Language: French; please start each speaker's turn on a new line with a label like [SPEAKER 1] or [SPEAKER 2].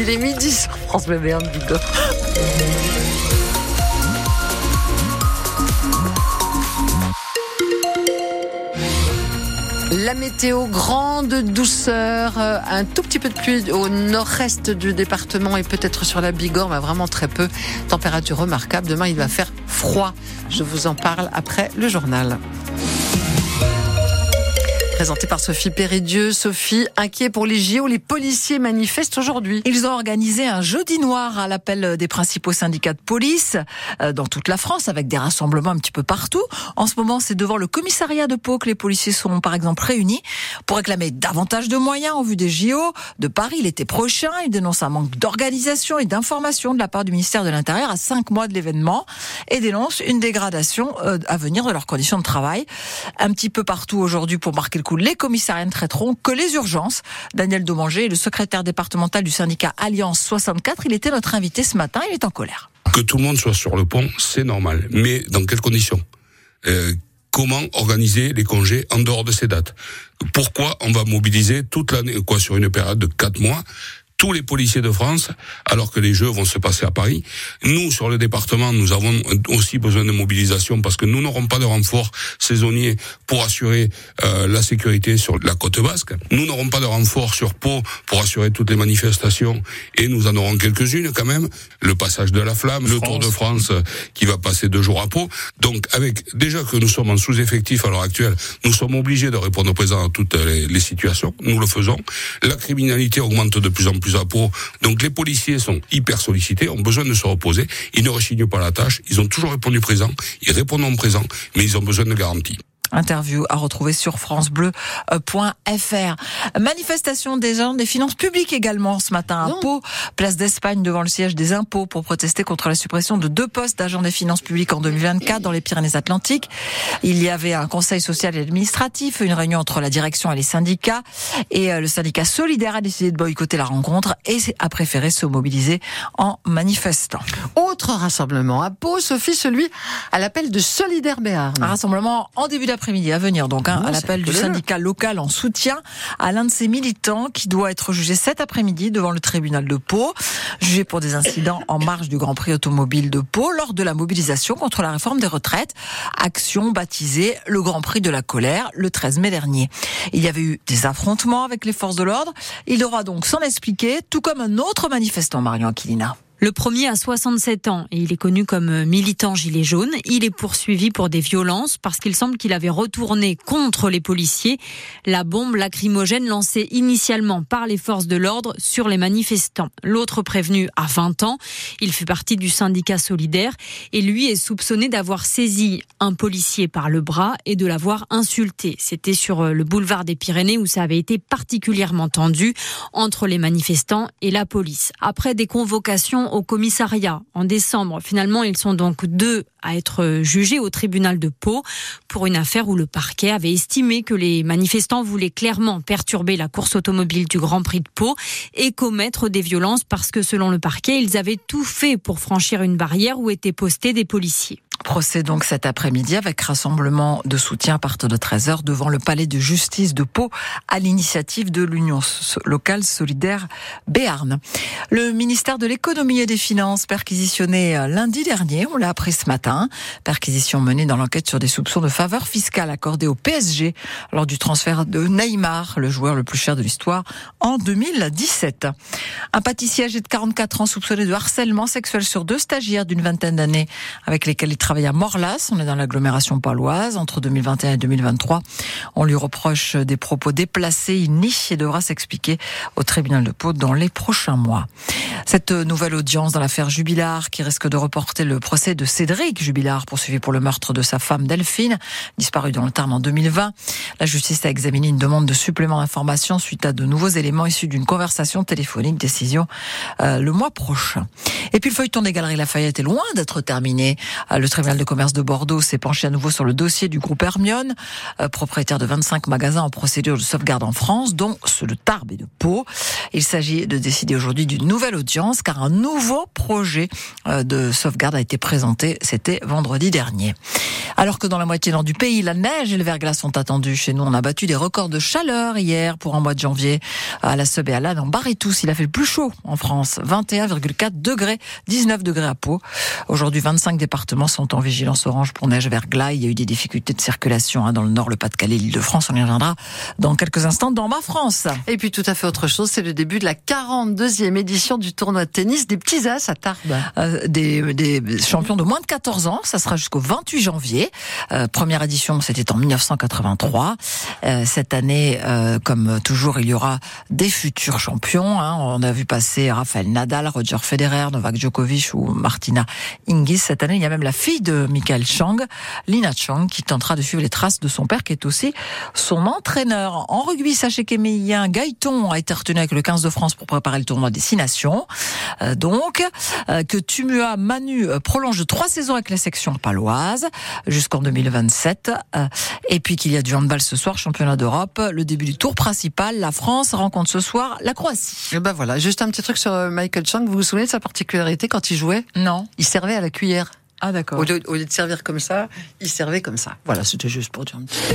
[SPEAKER 1] Il est midi sur France Bleu Béarn Bigorre. La météo, grande douceur, euh, un tout petit peu de pluie au nord-est du département et peut-être sur la Bigorre, mais vraiment très peu. Température remarquable. Demain, il va faire froid. Je vous en parle après le journal présenté par Sophie Péridieu. Sophie, inquiet pour les JO, les policiers manifestent aujourd'hui.
[SPEAKER 2] Ils ont organisé un jeudi noir à l'appel des principaux syndicats de police euh, dans toute la France avec des rassemblements un petit peu partout. En ce moment, c'est devant le commissariat de Pau que les policiers sont par exemple réunis pour réclamer davantage de moyens en vue des JO de Paris l'été prochain. Ils dénoncent un manque d'organisation et d'information de la part du ministère de l'Intérieur à cinq mois de l'événement et dénoncent une dégradation euh, à venir de leurs conditions de travail. Un petit peu partout aujourd'hui pour marquer le les commissariats ne traiteront que les urgences. Daniel Domanger le secrétaire départemental du syndicat Alliance 64. Il était notre invité ce matin. Il est en colère.
[SPEAKER 3] Que tout le monde soit sur le pont, c'est normal. Mais dans quelles conditions? Euh, Comment organiser les congés en dehors de ces dates? Pourquoi on va mobiliser toute l'année, quoi, sur une période de quatre mois? Tous les policiers de France, alors que les Jeux vont se passer à Paris. Nous, sur le département, nous avons aussi besoin de mobilisation parce que nous n'aurons pas de renfort saisonnier pour assurer euh, la sécurité sur la côte basque. Nous n'aurons pas de renfort sur Pau pour assurer toutes les manifestations et nous en aurons quelques-unes quand même. Le passage de la flamme, le Tour de France qui va passer deux jours à Pau. Donc, avec déjà que nous sommes en sous-effectif à l'heure actuelle, nous sommes obligés de répondre présent à toutes les, les situations. Nous le faisons. La criminalité augmente de plus en plus Donc les policiers sont hyper sollicités, ont besoin de se reposer. Ils ne rechignent pas la tâche. Ils ont toujours répondu présent. Ils répondent en présent, mais ils ont besoin de garanties.
[SPEAKER 2] Interview à retrouver sur francebleu.fr. Manifestation des gens des finances publiques également ce matin à Pau, place d'Espagne devant le siège des impôts pour protester contre la suppression de deux postes d'agents des finances publiques en 2024 dans les Pyrénées-Atlantiques. Il y avait un conseil social et administratif, une réunion entre la direction et les syndicats et euh, le syndicat solidaire a décidé de boycotter la rencontre et a préféré se mobiliser en manifestant.
[SPEAKER 1] Autre rassemblement à Pau, Sophie, celui à l'appel de Solidaire Béarn.
[SPEAKER 2] Un rassemblement en début après-midi à venir, donc, hein, à l'appel du syndicat local en soutien à l'un de ses militants qui doit être jugé cet après-midi devant le tribunal de Pau, jugé pour des incidents en marge du Grand Prix automobile de Pau lors de la mobilisation contre la réforme des retraites, action baptisée le Grand Prix de la colère le 13 mai dernier. Il y avait eu des affrontements avec les forces de l'ordre. Il devra donc s'en expliquer, tout comme un autre manifestant, Marion Aquilina.
[SPEAKER 4] Le premier a 67 ans et il est connu comme militant gilet jaune. Il est poursuivi pour des violences parce qu'il semble qu'il avait retourné contre les policiers la bombe lacrymogène lancée initialement par les forces de l'ordre sur les manifestants. L'autre prévenu a 20 ans. Il fait partie du syndicat solidaire et lui est soupçonné d'avoir saisi un policier par le bras et de l'avoir insulté. C'était sur le boulevard des Pyrénées où ça avait été particulièrement tendu entre les manifestants et la police. Après des convocations au commissariat en décembre. Finalement, ils sont donc deux à être jugés au tribunal de Pau pour une affaire où le parquet avait estimé que les manifestants voulaient clairement perturber la course automobile du Grand Prix de Pau et commettre des violences parce que selon le parquet, ils avaient tout fait pour franchir une barrière où étaient postés des policiers.
[SPEAKER 2] Procès donc cet après-midi avec rassemblement de soutien à partir de 13h devant le palais de justice de Pau à l'initiative de l'Union locale solidaire Béarn. Le ministère de l'économie et des finances perquisitionné euh, lundi dernier, on l'a appris ce matin, perquisition menée dans l'enquête sur des soupçons de faveur fiscale accordées au PSG lors du transfert de Neymar, le joueur le plus cher de l'histoire, en 2017. Un pâtissier âgé de 44 ans soupçonné de harcèlement sexuel sur deux stagiaires d'une vingtaine d'années avec lesquels il travaille à Morlas, on est dans l'agglomération paloise, entre 2021 et 2023. On lui reproche des propos déplacés, il nie et devra s'expliquer au tribunal de Pau dans les prochains mois. Cette nouvelle audience dans l'affaire Jubilard qui risque de reporter le procès de Cédric Jubilard poursuivi pour le meurtre de sa femme Delphine, disparue dans le Tarn en 2020. La justice a examiné une demande de supplément d'information suite à de nouveaux éléments issus d'une conversation téléphonique, décision euh, le mois prochain. Et puis le feuilleton des Galeries Lafayette est loin d'être terminé. Euh, tribunal de commerce de Bordeaux s'est penché à nouveau sur le dossier du groupe Hermione, euh, propriétaire de 25 magasins en procédure de sauvegarde en France, dont ceux de Tarbes et de Pau. Il s'agit de décider aujourd'hui d'une nouvelle audience car un nouveau projet euh, de sauvegarde a été présenté. C'était vendredi dernier. Alors que dans la moitié nord du pays, la neige et le verglas sont attendus. Chez nous, on a battu des records de chaleur hier pour un mois de janvier à la Sub et à l'Anne. En tous, il a fait le plus chaud en France. 21,4 degrés, 19 degrés à Pau. Aujourd'hui, 25 départements sont en vigilance orange pour neige verglas. Il y a eu des difficultés de circulation hein, dans le nord, le Pas-de-Calais, l'île de France. On y reviendra dans quelques instants dans ma France.
[SPEAKER 1] Et puis tout à fait autre chose, c'est le début de la 42e édition du tournoi de tennis des petits as à Tarbes.
[SPEAKER 2] Euh, des, des, champions de moins de 14 ans, ça sera jusqu'au 28 janvier. Euh, première édition, c'était en 1983. Euh, cette année, euh, comme toujours, il y aura des futurs champions. Hein. On a vu passer Rafael Nadal, Roger Federer, Novak Djokovic ou Martina Hingis. Cette année, il y a même la fille de Michael Chang, Lina Chang, qui tentera de suivre les traces de son père, qui est aussi son entraîneur. En rugby, sachez qu'Emilien Gaëton a été retenu avec le 15 de France pour préparer le tournoi des Six Nations. Euh, donc, euh, que Tumua Manu euh, prolonge de trois saisons avec la section paloise jusqu'en 2027. et puis qu'il y a du handball ce soir, championnat d'Europe. Le début du tour principal, la France rencontre ce soir la Croatie.
[SPEAKER 1] Et ben voilà, juste un petit truc sur Michael Chang. Vous vous souvenez de sa particularité quand il jouait?
[SPEAKER 2] Non.
[SPEAKER 1] Il servait à la cuillère.
[SPEAKER 2] Ah d'accord.
[SPEAKER 1] Au lieu, de servir comme ça, il servait comme ça. Voilà, c'était juste pour dire un petit